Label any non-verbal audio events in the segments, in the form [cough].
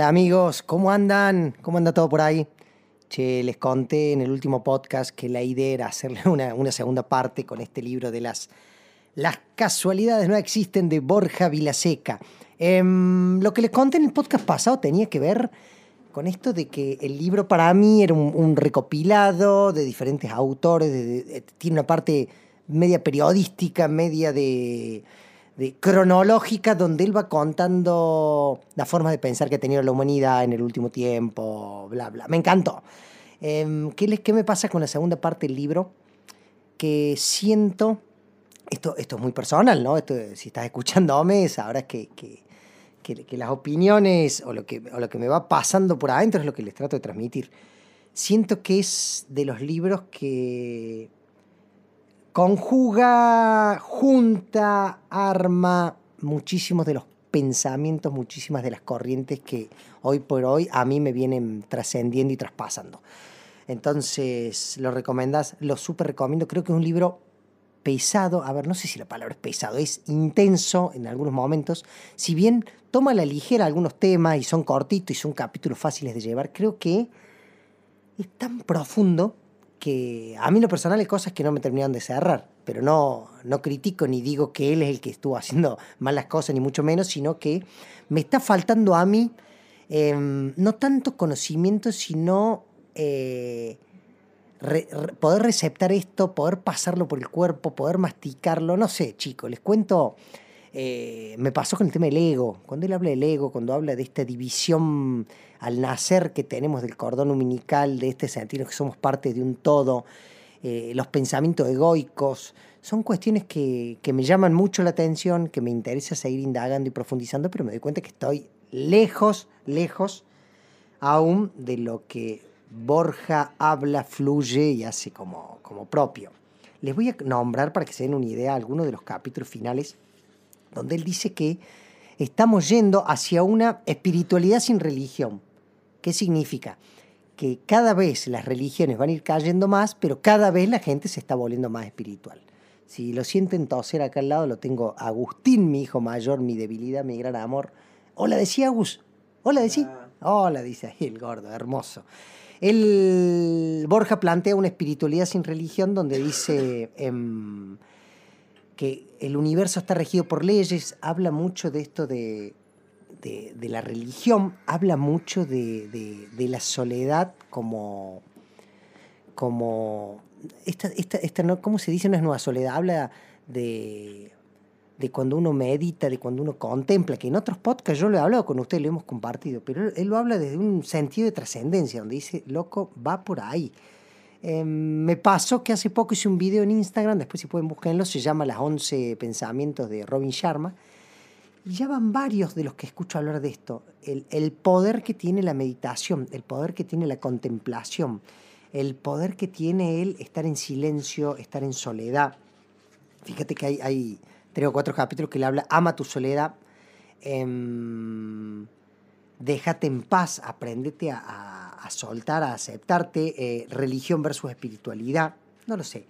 Hola amigos, ¿cómo andan? ¿Cómo anda todo por ahí? Che, les conté en el último podcast que la idea era hacerle una, segunda parte con este libro de las, las casualidades no existen de Borja Vilaseca. Em, lo que les conté en el podcast pasado tenía que ver con esto de que el libro para mí era un, recopilado de diferentes autores, tiene una parte media periodística, media de cronológica donde él va contando la forma de pensar que ha tenido la humanidad en el último tiempo, bla, bla. Me encantó. Em, ¿qué, ¿Qué me pasa con la segunda parte del libro? Que siento, esto, esto es muy personal, ¿no? Esto, si estás escuchándome, sabrás que, que, que, que las opiniones o lo que, o lo que me va pasando por adentro es lo que les trato de transmitir. Siento que es de los libros que conjuga, junta, arma muchísimos de los pensamientos, muchísimas de las corrientes que hoy por hoy a mí me vienen trascendiendo y traspasando. Entonces, lo recomendás, lo súper recomiendo. Creo que es un libro pesado, a ver, no sé si la palabra es pesado, es intenso en algunos momentos. Si bien toma a la ligera algunos temas y son cortitos y son capítulos fáciles de llevar, creo que es tan profundo que a mí lo personal hay cosas que no me terminaron de cerrar, pero no, no critico ni digo que él es el que estuvo haciendo [laughs] malas cosas, ni mucho menos, sino que me está faltando a mí em, no tanto conocimiento, sino eh, poder receptar esto, poder pasarlo por el cuerpo, poder masticarlo, no sé, chicos, les cuento eh, me pasó con el tema del ego. Cuando él habla del ego, cuando habla de esta división al nacer que tenemos del cordón umbilical, de este sentido que somos parte de un todo, eh, los pensamientos egoicos, son cuestiones que, que, me llaman mucho la atención, que me interesa seguir indagando y profundizando, pero me doy cuenta que estoy lejos, lejos aún de lo que Borja habla, fluye y hace como, como propio. Les voy a nombrar para que se den una idea algunos de los capítulos finales donde él dice que estamos yendo hacia una espiritualidad sin religión. ¿Qué significa? Que cada vez las religiones van a ir cayendo más, pero cada vez la gente se está volviendo más espiritual. Si lo sienten toser acá al lado, lo tengo Agustín, mi hijo mayor, mi debilidad, mi gran amor. Hola, decía Agus. Hola, decía. Hola, dice ahí el gordo, hermoso. El Borja plantea una espiritualidad sin religión donde dice... Em, que el universo está regido por leyes, habla mucho de esto de, de, la religión, habla mucho de, la soledad como, como esta, esta, esta no, ¿cómo se dice? No es nueva soledad, habla de, de cuando uno medita, de cuando uno contempla, que en otros podcasts yo lo he hablado con usted, lo hemos compartido, pero él lo habla desde un sentido de trascendencia, donde dice, loco, va por ahí. Em, me pasó que hace poco hice un video en Instagram, después si pueden buscarlo, se llama Las 11 pensamientos de Robin Sharma. Y ya van varios de los que escucho hablar de esto. El, el, poder que tiene la meditación, el poder que tiene la contemplación, el poder que tiene él estar en silencio, estar en soledad. Fíjate que hay, hay tres o cuatro capítulos que le habla, ama tu soledad, em, déjate en paz, aprendete a soltar, a aceptarte, eh, religión versus espiritualidad, no lo sé.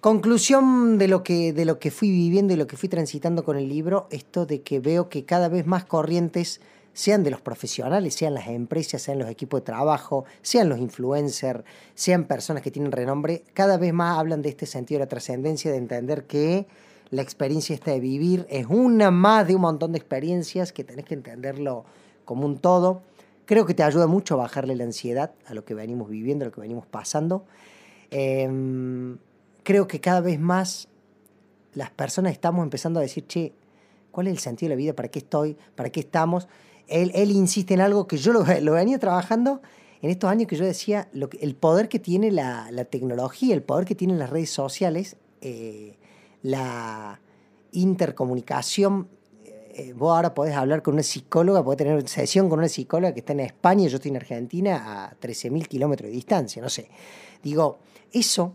Conclusión de lo, que, de lo que fui viviendo y lo que fui transitando con el libro, esto de que veo que cada vez más corrientes, sean de los profesionales, sean las empresas, sean los equipos de trabajo, sean los influencers, sean personas que tienen renombre, cada vez más hablan de este sentido de la trascendencia, de entender que la experiencia esta de vivir es una más de un montón de experiencias que tenés que entenderlo como un todo Creo que te ayuda mucho a bajarle la ansiedad a lo que venimos viviendo, a lo que venimos pasando. Em, creo que cada vez más las personas estamos empezando a decir, che, ¿cuál es el sentido de la vida? ¿Para qué estoy? ¿Para qué estamos? Él, insiste en algo que yo lo, lo venía trabajando en estos años que yo decía, el poder que tiene la, la, tecnología, el poder que tienen las redes sociales, eh, la intercomunicación eh, vos ahora podés hablar con una psicóloga, podés tener sesión con una psicóloga que está en España, yo estoy en Argentina a 13.000 kilómetros de distancia, no sé. Digo, eso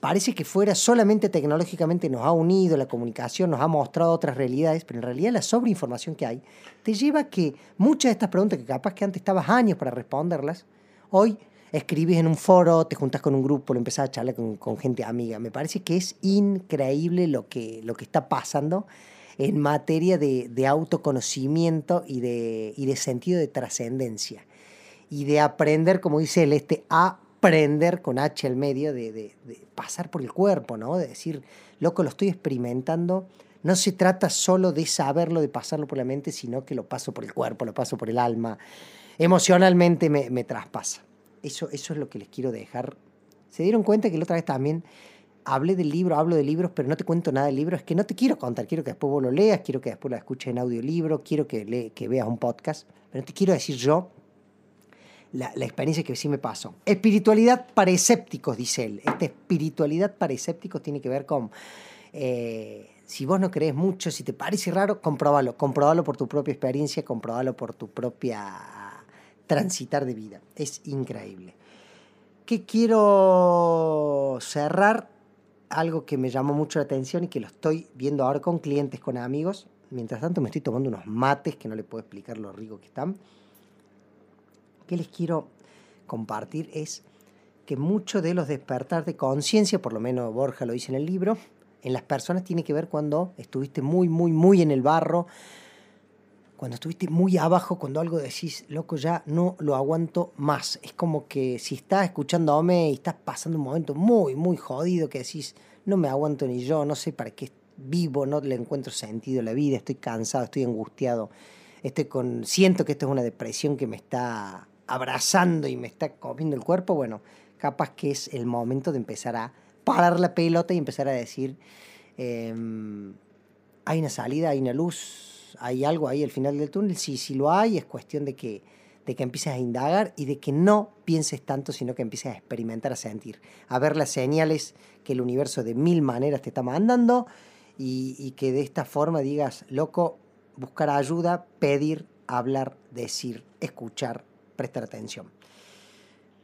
parece que fuera solamente tecnológicamente nos ha unido, la comunicación nos ha mostrado otras realidades, pero en realidad la sobreinformación que hay te lleva a que muchas de estas preguntas que capaz que antes estabas años para responderlas, hoy escribís en un foro, te juntas con un grupo, lo empezás a charlar con, gente amiga. Me parece que es increíble lo que, lo que está pasando en materia de, autoconocimiento y de, sentido de trascendencia. Y de aprender, como dice él, este aprender con H al medio, de, de, pasar por el cuerpo, ¿no? De decir, loco, lo estoy experimentando. No se trata solo de saberlo, de pasarlo por la mente, sino que lo paso por el cuerpo, lo paso por el alma. Emocionalmente me, me traspasa. Eso, eso es lo que les quiero dejar. Se dieron cuenta que la otra vez también hablé del libro, hablo de libros, pero no te cuento nada del libro. Es que no te quiero contar, quiero que después vos lo leas, quiero que después lo escuches en audiolibro, quiero que, le, que veas un podcast, pero no te quiero decir yo la, experiencia que sí me pasó. Espiritualidad para escépticos, dice él. Esta espiritualidad para escépticos tiene que ver con... Eh, si vos no crees mucho, si te parece raro, comprobalo. Comprobalo por tu propia experiencia, comprobalo por tu propia transitar de vida. Es increíble. ¿Qué quiero cerrar? Algo que me llamó mucho la atención y que lo estoy viendo ahora con clientes, con amigos. Mientras tanto me estoy tomando unos mates que no les puedo explicar lo rico que están. ¿Qué les quiero compartir? Es que mucho de los despertar de conciencia, por lo menos Borja lo dice en el libro, en las personas tiene que ver cuando estuviste muy, muy, muy en el barro, cuando estuviste muy abajo, cuando algo decís, loco, ya no lo aguanto más. Es como que si estás escuchando a Ome y estás pasando un momento muy, muy jodido, que decís, no me aguanto ni yo, no sé para qué vivo, no le encuentro sentido a la vida, estoy cansado, estoy angustiado, estoy con, siento que esto es una depresión que me está abrazando y me está comiendo el cuerpo, bueno, capaz que es el momento de empezar a parar la pelota y empezar a decir, em, hay una salida, hay una luz, hay algo ahí al final del túnel, sí, sí lo hay, es cuestión de que, de que empieces a indagar y de que no pienses tanto, sino que empieces a experimentar, a sentir, a ver las señales que el universo de mil maneras te está mandando y, que de esta forma digas, loco, buscar ayuda, pedir, hablar, decir, escuchar, prestar atención.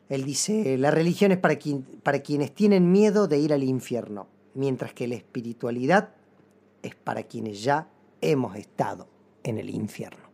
Él dice, la religión es para, para quienes tienen miedo de ir al infierno, mientras que la espiritualidad es para quienes ya hemos estado en el infierno.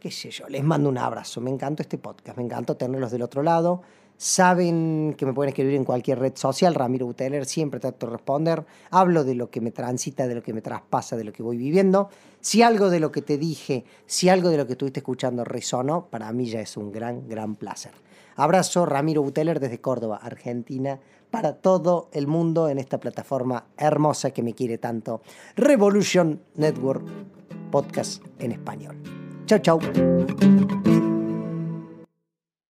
Qué sé yo, les mando un abrazo. Me encanta este podcast, me encanta tenerlos del otro lado. Saben que me pueden escribir en cualquier red social, Ramiro Buteler, siempre trato de responder. Hablo de lo que me transita, de lo que me traspasa, de lo que voy viviendo. Si algo de lo que te dije, si algo de lo que estuviste escuchando resonó, para mí ya es un gran, gran placer. Abrazo, Ramiro Buteler desde Córdoba, Argentina, para todo el mundo en esta plataforma hermosa que me quiere tanto. Revolution Network, podcast en español. Chao, chao.